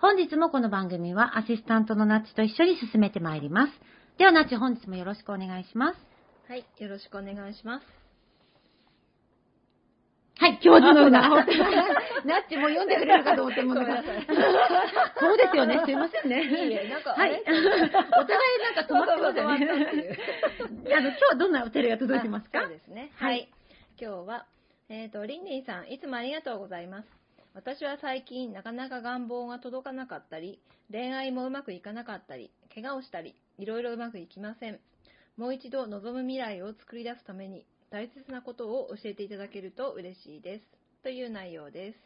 本日もこの番組はアシスタントのナッチと一緒に進めてまいります。ではナッチ本日もよろしくお願いします。はい、よろしくお願いします。はい、教授のな。ナッチも読んでくれるかと思ってもごめんなさい。そうですよね、すいませんね。いいえ、なんか、はい。お互いなんか止まってますよね。あの、今日はどんなお手が届いてますか？そうですね。はい。今日は、えっ、と、リンリンさん、いつもありがとうございます。私は最近、なかなか願望が届かなかったり、恋愛もうまくいかなかったり、怪我をしたり、いろいろうまくいきません。もう一度望む未来を作り出すために、大切なことを教えていただけると嬉しいです。という内容です。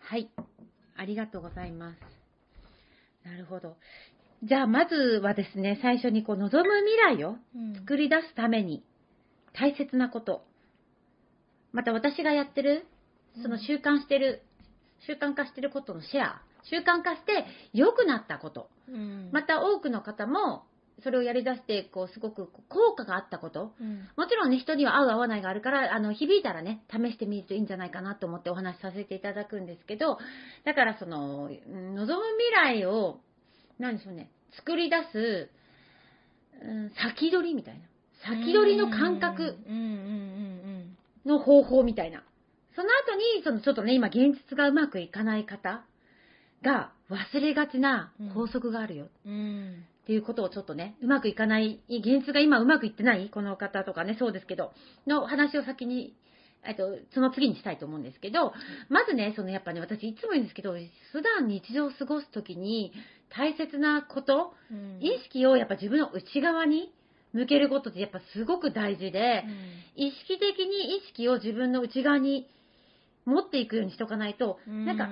はい。ありがとうございます。なるほど。じゃあ、まずはですね、最初にこう、望む未来を作り出すために、大切なこと。また私がやってる、その習慣してる、習慣化してることのシェア。習慣化して良くなったこと。うんまた多くの方も、それをやり出して、こう、すごく効果があったこと。うんもちろんね、人には合う合わないがあるから、あの、響いたらね、試してみるといいんじゃないかなと思ってお話しさせていただくんですけど、だからその、うん望む未来を、何でしょうね、作り出す、うん、先取りみたいな。先取りの感覚の方法みたいな。その後に、そのちょっとね、今現実がうまくいかない方が忘れがちな法則があるよ。うん。うん。っていうことをちょっとね、うまくいかない、現実が今うまくいってないこの方とかね、そうですけど、の話を先に、えっと、その次にしたいと思うんですけど、まずね、そのやっぱね、私いつも言うんですけど、普段日常を過ごすときに大切なこと、うん意識をやっぱ自分の内側に向けることってやっぱすごく大事で、意識的に意識を自分の内側に持っていくようにしとかないと、うん。なんか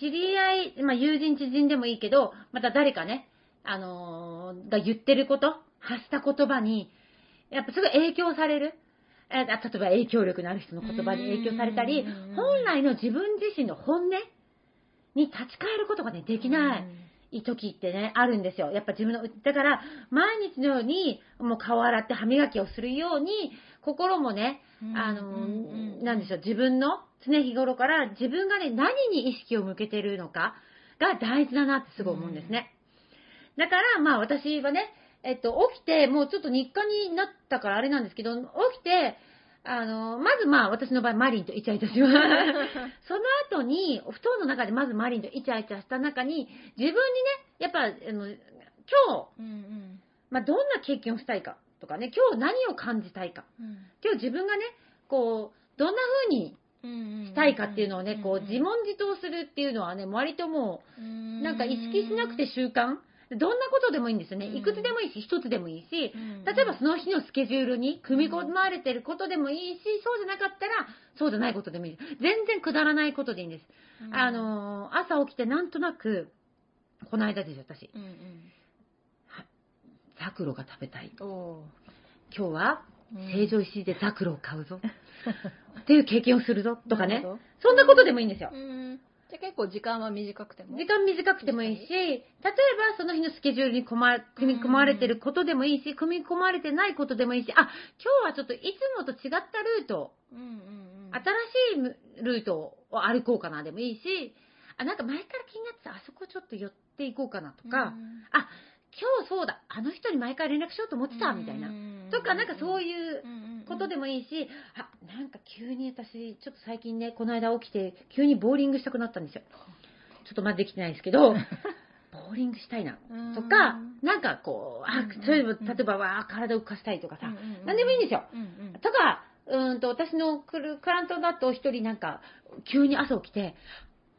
知り合い、まあ、友人知人でもいいけど、また誰かね、あのーが言ってること、発した言葉に、やっぱすごい影響される。えー例えば影響力のある人の言葉に影響されたりうん、本来の自分自身の本音に立ち返ることがね、できない時ってね、あるんですよ。やっぱ自分の、だから、毎日のように、もう顔洗って歯磨きをするように、心もね、うんあのなんでしょう、自分の常日頃から自分がね、何に意識を向けてるのかが大事だなってすごい思うんですね。だから、まあ私はね、えっと、起きて、もうちょっと日課になったからあれなんですけど、起きて、あの、まずまあ私の場合マリンとイチャイチャします。その後に、お布団の中でまずマリンとイチャイチャした中に、自分にね、やっぱ、あの、今日、うんうんまあどんな経験をしたいかとかね、今日何を感じたいか。今日自分がね、こう、どんな風にうんしたいかっていうのをね、こう、自問自答するっていうのはね、割ともう、なんか意識しなくて習慣どんなことでもいいんですよね。うんいくつでもいいし、一つでもいいし、うん例えばその日のスケジュールに組み込まれてることでもいいし、そうじゃなかったら、そうじゃないことでもいい。全然くだらないことでいいんです。うんあのー、朝起きてなんとなく、この間ですよ、私。うんうんザクロが食べたい。お今日は、ー成城石井でザクロを買うぞ。っていう経験をするぞ。とかね。そんなことでもいいんですよ。うんじゃあ結構時間は短くても？時間短くてもいいし、例えばその日のスケジュールに組み込まれてることでもいいし、組み込まれてないことでもいいし、あ、今日はちょっといつもと違ったルート、うんうんうん。新しいルートを歩こうかなでもいいし、あ、なんか前から気になってたあそこちょっと寄っていこうかなとか、あ、今日そうだ、あの人に毎回連絡しようと思ってた、みたいな。とか、なんかそういうことでも。もいいし、あ、なんか急に私、ちょっと最近ね、この間起きて、急にボーリングしたくなったんですよ。ちょっとまだできてないですけど、ボーリングしたいな。うんとか、なんかこう、あうん、そういえば、うん例えば、わあ、体を浮かしたいとかさ、うんなんでもいいんですよ。とか、うーんと、私のクルクラントだと一人なんか、急に朝起きて、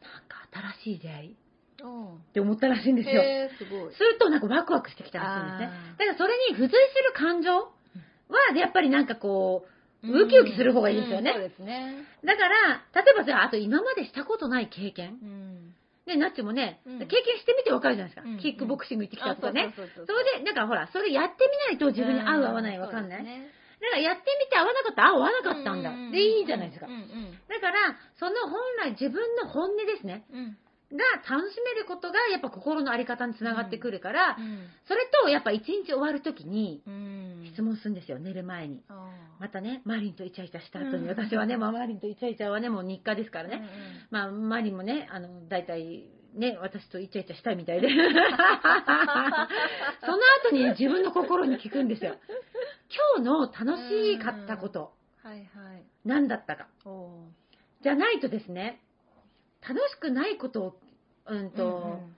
なんか新しい出会いって思ったらしいんですよ。すごい。するとなんかワクワクしてきたらしいんですね。だからそれに付随する感情は、やっぱりなんかこう、ウキウキする方がいいですよねうんそうですね。だから、例えばじゃあ、あと今までしたことない経験。うん。ね、ナッチもね、うん経験してみてわかるじゃないですか。うんキックボクシング行ってきたとかね。あそれで、なんかほら、それやってみないと自分に合う合わないわかんない。ねだからやってみて合わなかった、あ、合わなかったんだ。で、いいじゃないですかうん。うんだから、その本来自分の本音ですね。うんが楽しめることがやっぱ心のあり方につながってくるから、うんそれとやっぱ一日終わるときにうん質問するんですよ、寝る前に。あまたね、マリンとイチャイチャした後に、うん私はね、まあ、マリンとイチャイチャはね、もう日課ですかーらね。うんまあ、マリンもね、あの、大体、ね、私とイチャイチャしたいみたいで。その後に自分の心に聞くんですよ。今日の楽しかったこと、はいはい。何だったか。じゃないとですね、楽しくないことを、うんと、うんうん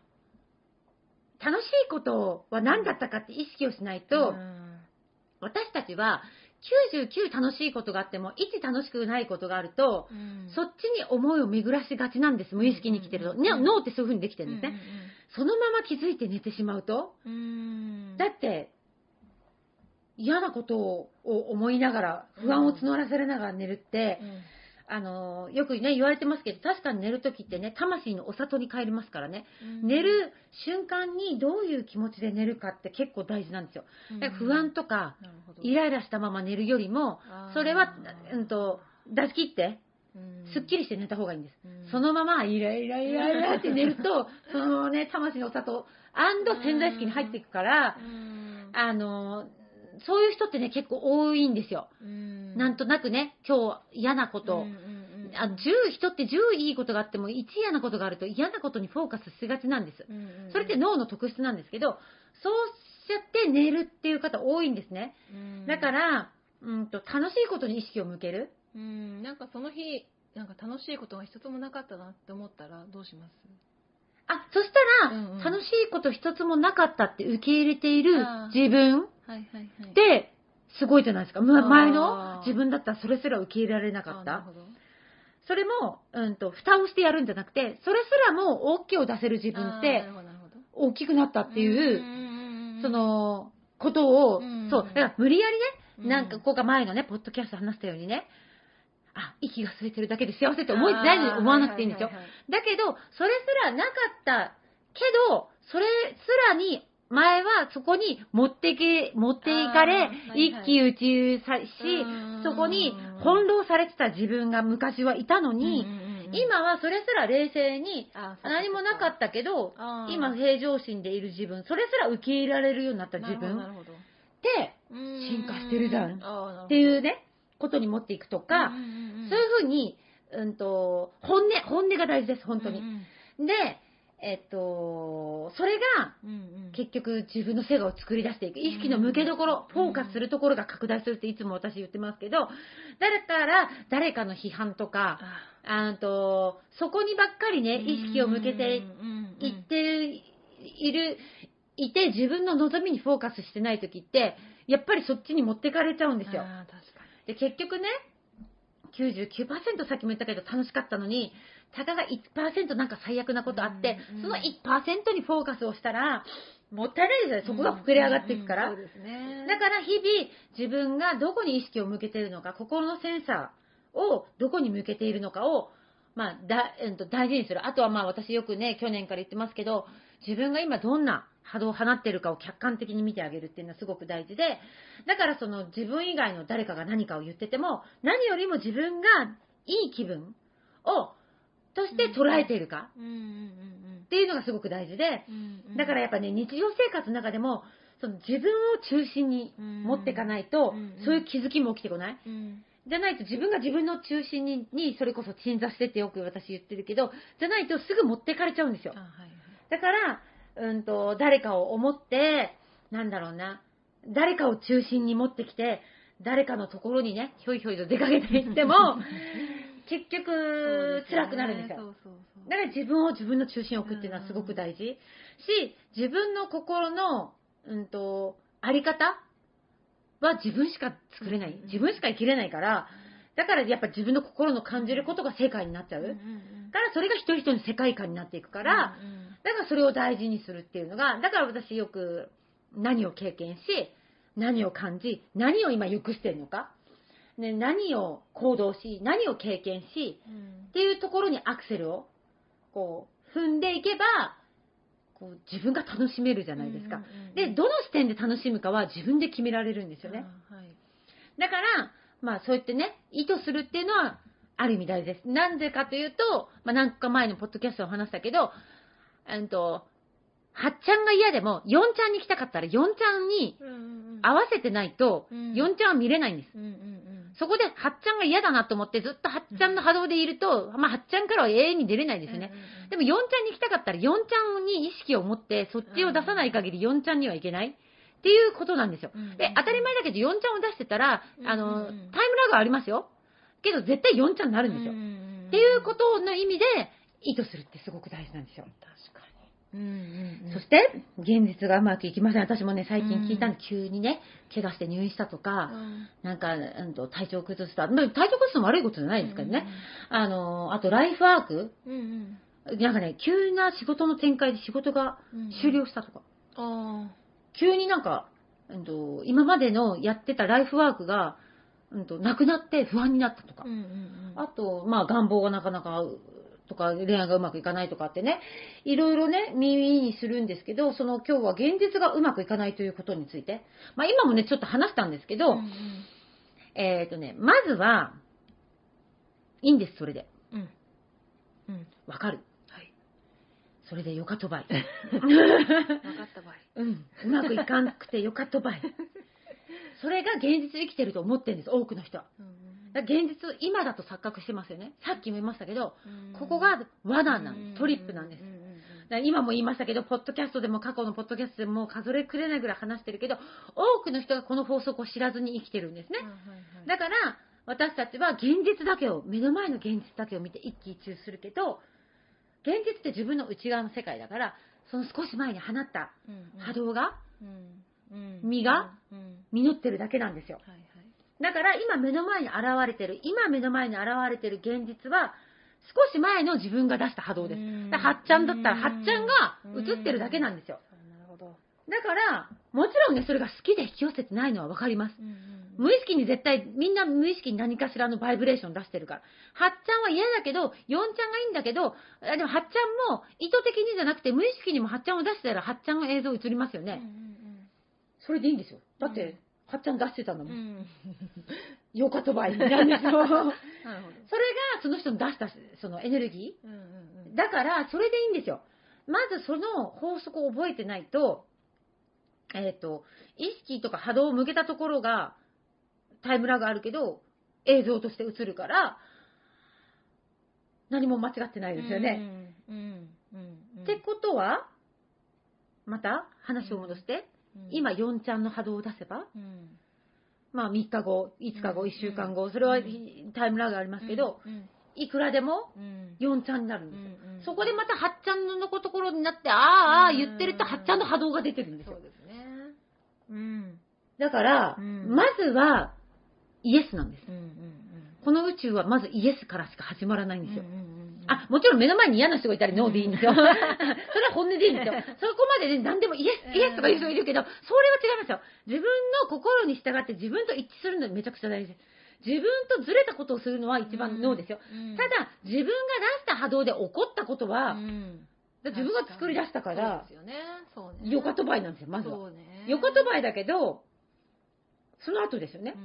楽しいことは何だったかって意識をしないと、うん私たちは99楽しいことがあっても、1楽しくないことがあると、うん。そっちに思いを巡らしがちなんです、無意識に生きてると。ねうん脳ってそういう風にできてるんですね。そのまま気づいて寝てしまうと、うんうん。だって、嫌なことを思いながら、不安を募らせながら寝るって、うんあの、よくね、言われてますけど、確かに寝るときってね、魂のお里に帰りますからね。寝る瞬間にどういう気持ちで寝るかって結構大事なんですよ。だから不安とか、イライラしたまま寝るよりも、それは、うんと、出し切って、うん。すっきりして寝た方がいいんです。うん。そのままイライライライラって寝ると、そのね、魂のお里、アンド潜在意識に入っていくから、うん。あの、そういう人ってね、結構多いんですよ。うん。なんとなくね、今日嫌なこと、うんうんうんあ10人って10いいことがあっても1嫌なことがあると嫌なことにフォーカスしがちなんです。うんうんそれって脳の特質なんですけど、そうしちゃって寝るっていう方多いんですね。うん。だから、うんと、楽しいことに意識を向ける。うん。なんかその日なんか楽しいことが一つもなかったなって思ったらどうします？あ、そしたら、うんうん。楽しいこと一つもなかったって受け入れている自分はいはいはい。すごいじゃないですか。前の自分だったらそれすら受け入れられなかった。それも、うんと、蓋をしてやるんじゃなくて、それすらも OK を出せる自分って大きくなったっていう、うその、ことを、うんそう、だから無理やりうん。ね、なんか、こうか前のね、ポッドキャスト話したようにね、あ、息が吸えてるだけで幸せって思い、大事に思わなくていいんですよ。だけど、それすらなかったけど、それすらに、前はそこに持っていけ、持っていかれ一喜一憂さしうん、そこに翻弄されてた自分が昔はいたのに、今はそれすら冷静に、何もなかったけど、今平常心でいる自分、それすら受け入れられるようになった自分。って、進進化してるじゃん。っっていうね、ことに持っていくとか、そういうふうに、うんと、本音、本音が大事です、本当に。で、えっと、それが、結局自分の世界を作り出していく。意識の向けどころ、うんフォーカスするところが拡大するっていつも私言ってますけど、誰から誰かの批判とか、あ。と、そこにばっかりね、意識を向けていっている、いて自分の望みにフォーカスしてない時って、やっぱりそっちに持ってかれちゃうんですよ。で、結局ね、99%さっきも言ったけど楽しかったのに、たかが1%なんか最悪なことあって、うんうんその1%にフォーカスをしたら、もったいないですよね。そこが膨れ上がっていくから。だから日々自分がどこに意識を向けているのか、心のセンサーをどこに向けているのかを、まあ、だ、うんと大事にする。あとはまあ私よくね、去年から言ってますけど、自分が今どんな波動を放っているかを客観的に見てあげるっていうのはすごく大事で、だからその自分以外の誰かが何かを言ってても、何よりも自分がいい気分をとして捉えているか？っていうのがすごく大事で、だからやっぱね、日常生活の中でも、その自分を中心に持っていかないと、そういう気づきも起きてこない？うん。じゃないと自分が自分の中心に、にそれこそ鎮座してってよく私言ってるけど、じゃないとすぐ持ってかれちゃうんですよ。あ。はいはい。だから、うんと、誰かを思って、なんだろうな、誰かを中心に持ってきて、誰かのところにね、ひょいひょいと出かけていっても、結局、辛くなるんですよ。だから自分を自分の中心に置くっていうのはすごく大事。し、自分の心の、うんと、あり方は自分しか作れない。自分しか生きれないから、だからやっぱ自分の心の感じることが世界になっちゃう。だうんからそれが一人一人の世界観になっていくから、だからそれを大事にするっていうのが、だから私よく何を経験し、何を感じ、何を今良くしてるのか、ね、何を行動し、何を経験し、うんっていうところにアクセルをこう踏んでいけば、こう自分が楽しめるじゃないですか。うんうんうんで、どの視点で楽しむかは自分で決められるんですよね。あはいだから、まあそうやってね、意図するっていうのは、ある意味大事です。なんでかというと、まあ何か前のポッドキャストを話したけど、うんと、はっちゃんが嫌でも、4ちゃんに来たかったら4ちゃんに合わせてないと、うん4ちゃんは見れないんです。うんうんうんそこで、はっちゃんが嫌だなと思って、ずっとはっちゃんの波動でいると、まあ、はっちゃんからは永遠に出れないですよね。でも、4ちゃんに来たかったら、4ちゃんに意識を持って、そっちを出さない限り4ちゃんにはいけないっていうことなんですよ。うんで、当たり前だけど、4ちゃんを出してたら、あの、タイムラグはありますよ。けど、絶対4ちゃんになるんですよ。っっていうことの意味で、意図するってすごく大事なんですよ。確かに。うんうんうんそして、現実がうまくいきません。私もね、最近聞いたんで、急にね、怪我して入院したとか、うんなんか、うんと、体調崩した。まあ体調崩すのも悪いことじゃないですからね。あの、あと、ライフワークうんうんなんかね、急な仕事の展開で仕事がうん終了したとか。あ急になんか、うんと、今までのやってたライフワークが、うんと、なくなって不安になったとかあ。うん。うんうんあと、まあ、願望がなかなか、とか、恋愛がうまくいかないとかってね、いろいろね、耳にするんですけど、その今日は現実がうまくいかないということについて、まあ、今もね、ちょっと話したんですけど、うんえっ、とね、まずは、いいんです、それで。うんうんうんわかる。はい。それでよかとばい。分かった場合。うん。うまくいかんくてよかとばい。それが現実で生きてると思ってるんです、多くの人は。だから現実、今だと錯覚してますよね。さっきも言いましたけど、ここが罠なんです。トリップなんです。だ今も言いましたけど、ポッドキャストでも過去のポッドキャストでも数えくれないぐらい話してるけど、多くの人がこの法則を知らずに生きてるんですね。だから、私たちは現実だけを、目の前の現実だけを見て一喜一憂するけど、現実って自分の内側の世界だから、その少し前に放った波動が実が実ってるだけなんですよ。だから今目の前に現れてる、今目の前に現れてる現実は、少し前の自分が出した波動です。はっちゃんだったら、はっちゃんが映ってるだけなんですよ。なるほど。だから、もちろんね、それが好きで引き寄せてないのはわかります。無意識に絶対、みんな無意識に何かしらのバイブレーション出してるから。はっちゃんは嫌だけど、4ちゃんがいいんだけど、あでもはっちゃんも意図的にじゃなくて無意識にもはっちゃんを出してたらはっちゃんの映像映りますよね。それでいいんですよ。だって、うんはっちゃん出してたんだも。うんん。よかとばいなんですよ。それが。その人の出したそのエネルギうんうんーだから、それでいいんですよ。まずその法則を覚えてないと、えっ、と、意識とか波動を向けたところが、タイムラグあるけど、映像として映るから、何も間違ってないですよね。。うんうんうん。ってことは、また話を戻して、今4ちゃんの波動を出せば、うん、まあ3日後、5日後、うん1週間後、それはうんタイムラグありますけど、うんいくらでもうん4ちゃんになるんうですよ。そこでまた8ちゃんのところになって、ああ、ああうん言ってると8ちゃんの波動が出てるんですよ。そうですね。うん。だから、うんまずはイエスなんです。この宇宙はまずイエスからしか始まらないんうん。ですよ。うん、あ、もちろん目の前に嫌な人がいたらノーでいいんですよ。それは本音でいいんですよ。そこまでね、何でもイエス、イエスとか言う人がいるけど、それは違いますよ。自分の心に従って自分と一致するのめちゃくちゃ大事です。自分とずれたことをするのは一番ノーですよ。うんた、だ、自分が出した波動で起こったことは、自分が作り出したからそう、ですよね。そうね。よかとばいなんですよ、まずは。そうね。よかとばいだけど、その後ですよね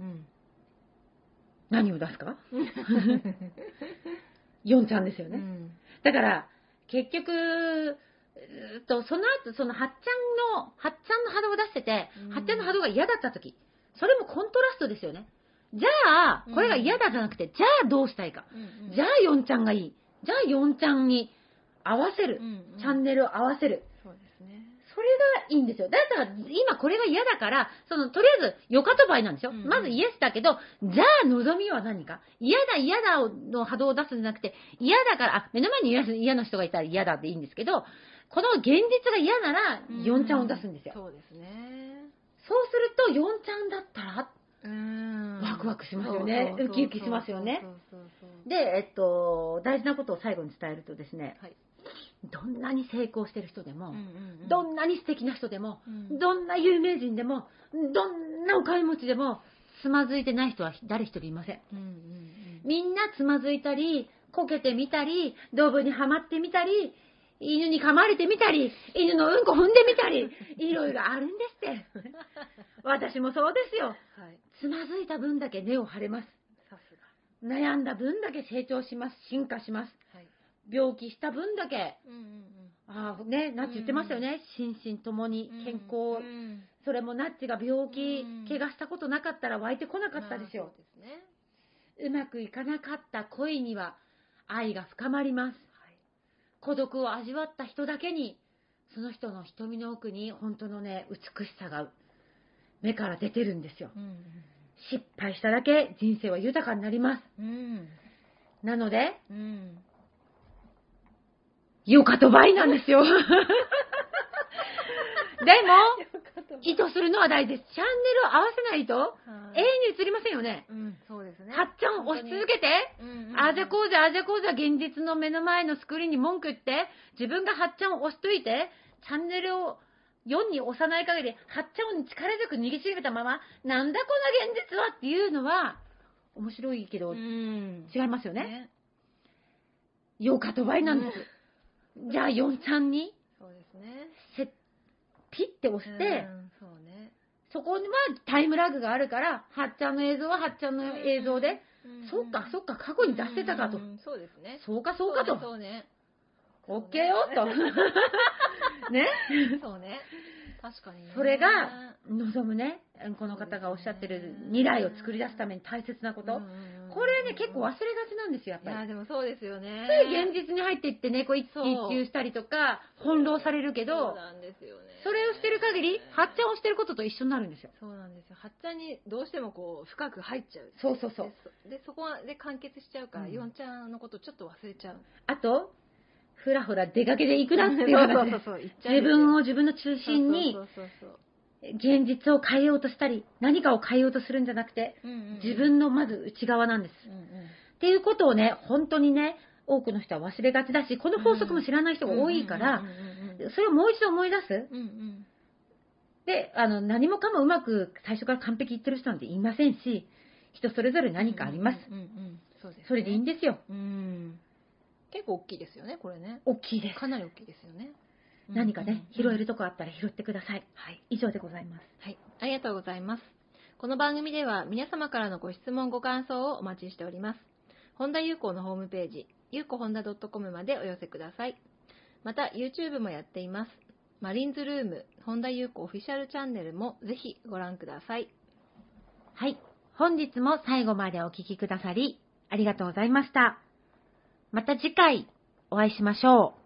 うん。うんうんうん。うん。何を出すか ?4 ちゃんですよね。うんだから、結局、と、その後、その、はっちゃんの、はっちゃんの波動を出してて、うんはっちゃんの波動が嫌だった時、それもコントラストですよね。じゃあ、これが嫌だじゃなくて、じゃあどうしたいか。うんうんじゃあ4ちゃんがいい。じゃあ4ちゃんに合わせる。うんうんチャンネルを合わせる。そうですね。それがいいんですよ。だったら、今これが嫌だから、その、とりあえず、よかとばいなんですよ。うん。まずイエスだけど、じゃあ望みは何か？嫌だ、嫌だの波動を出すんじゃなくて、嫌だから、あ、目の前に嫌嫌な人がいたら嫌だっていいんですけど、この現実が嫌なら、4ちゃんを出すんですよ。そうですね。そうすると、4ちゃんだったら、うん。ワクワクしますよね。ウキウキしますよね。で、えっと、大事なことを最後に伝えるとですね、はいどんなに成功してる人でも、どんなに素敵な人でも、うんどんな有名人でも、どんなお金持ちでも、つまずいてない人は誰一人いません。みんなつまずいたり、こけてみたり、道具にはまってみたり、犬に噛まれてみたり、犬のうんこ踏んでみたり、いろいろあるんですって。私もそうですよ。うんはいつまずいた分だけ根を張れます。悩んだ分だけ成長します。進化します。はい病気した分だけ、うんうんああね、ナッチ言ってましたよね。心身ともにうん健康、うん。それもナッチが病気うん、怪我したことなかったら湧いてこなかったですよ。うですね。うまくいかなかった恋には愛が深まります。はい。孤独を味わった人だけに、その人の瞳の奥に本当のね、美しさが目から出てるんですよ。うん。失敗しただけ人生は豊かになります。うん。なので、うんよかとばいなんですよ。でも、意図するのは大事です。チャンネルを合わせないと、はい永遠に映りませんよね。うんそうですねはっちゃんを押し続けて、うんうんああじゃこうじゃああじゃこうじゃ現実の目の前のスクリーンに文句言って、自分がはっちゃんを押しといて、チャンネルを4に押さない限り、はっちゃんに力強く握りしめたまま、なんだこの現実はっていうのは、面白いけど、うん違いますよね。よかとばいなんです。じゃあ4ちゃんに、そうですねせピッて押して、うんそうねそこにはタイムラグがあるから、はっちゃんの映像ははっちゃんの映像で、そっかそっか過去に出してたかとう。んそうですねそうかそうかと。そうねオッケーよと。ね。そうね確かにねそれが望むね、この方がおっしゃってる未来を作り出すために大切なこと。これね、結構忘れがちなんですよ、やっいやぱり。でもそうですよね。つい現実に入っていってね、こう一喜一憂したりとか、翻弄されるけそうど、なんですよね。それをしてる限り、はっちゃんをしてることと一緒になるんですよ。そうなんですよ。はっちゃんにどうしてもこう深く入っちゃう。そうそうそう。で。そこはで完結しちゃうから、うん。ちゃんのことちょっと忘れちゃう。あと、ふらふら出かけていくなっていう話。です。そう言っちゃ自分をを自分の中心にそうそうそう現実を変えようとしたり、何かを変えようとするんじゃなくて、そううんうん自分のまず内側なんです。うんうんっていうことをね、本当にね、多くの人は忘れがちだし、この法則も知らない人が多いからそれをもう一度思い出す？うんうんで、あの、何もかもうまく最初から完璧言ってる人なんていませんし、人それぞれ何かあります。うんうんうんそねそれでいいんですよ。うん結構大きいですよねこれね大きいです。かなり大きいですよね何かね、拾えるととこあったら拾ってください。はい以上でございます。はい、ありがとうございます。この番組では皆様からのご質問ご感想をお待ちしております。本田裕子のホームページ、ゆうこほんだ .com までお寄せください。また、YouTube もやっています。マリンズルーム、本田裕子オフィシャルチャンネルもぜひご覧ください。はい。本日も最後までお聞きくださり、ありがとうございました。また次回、お会いしましょう。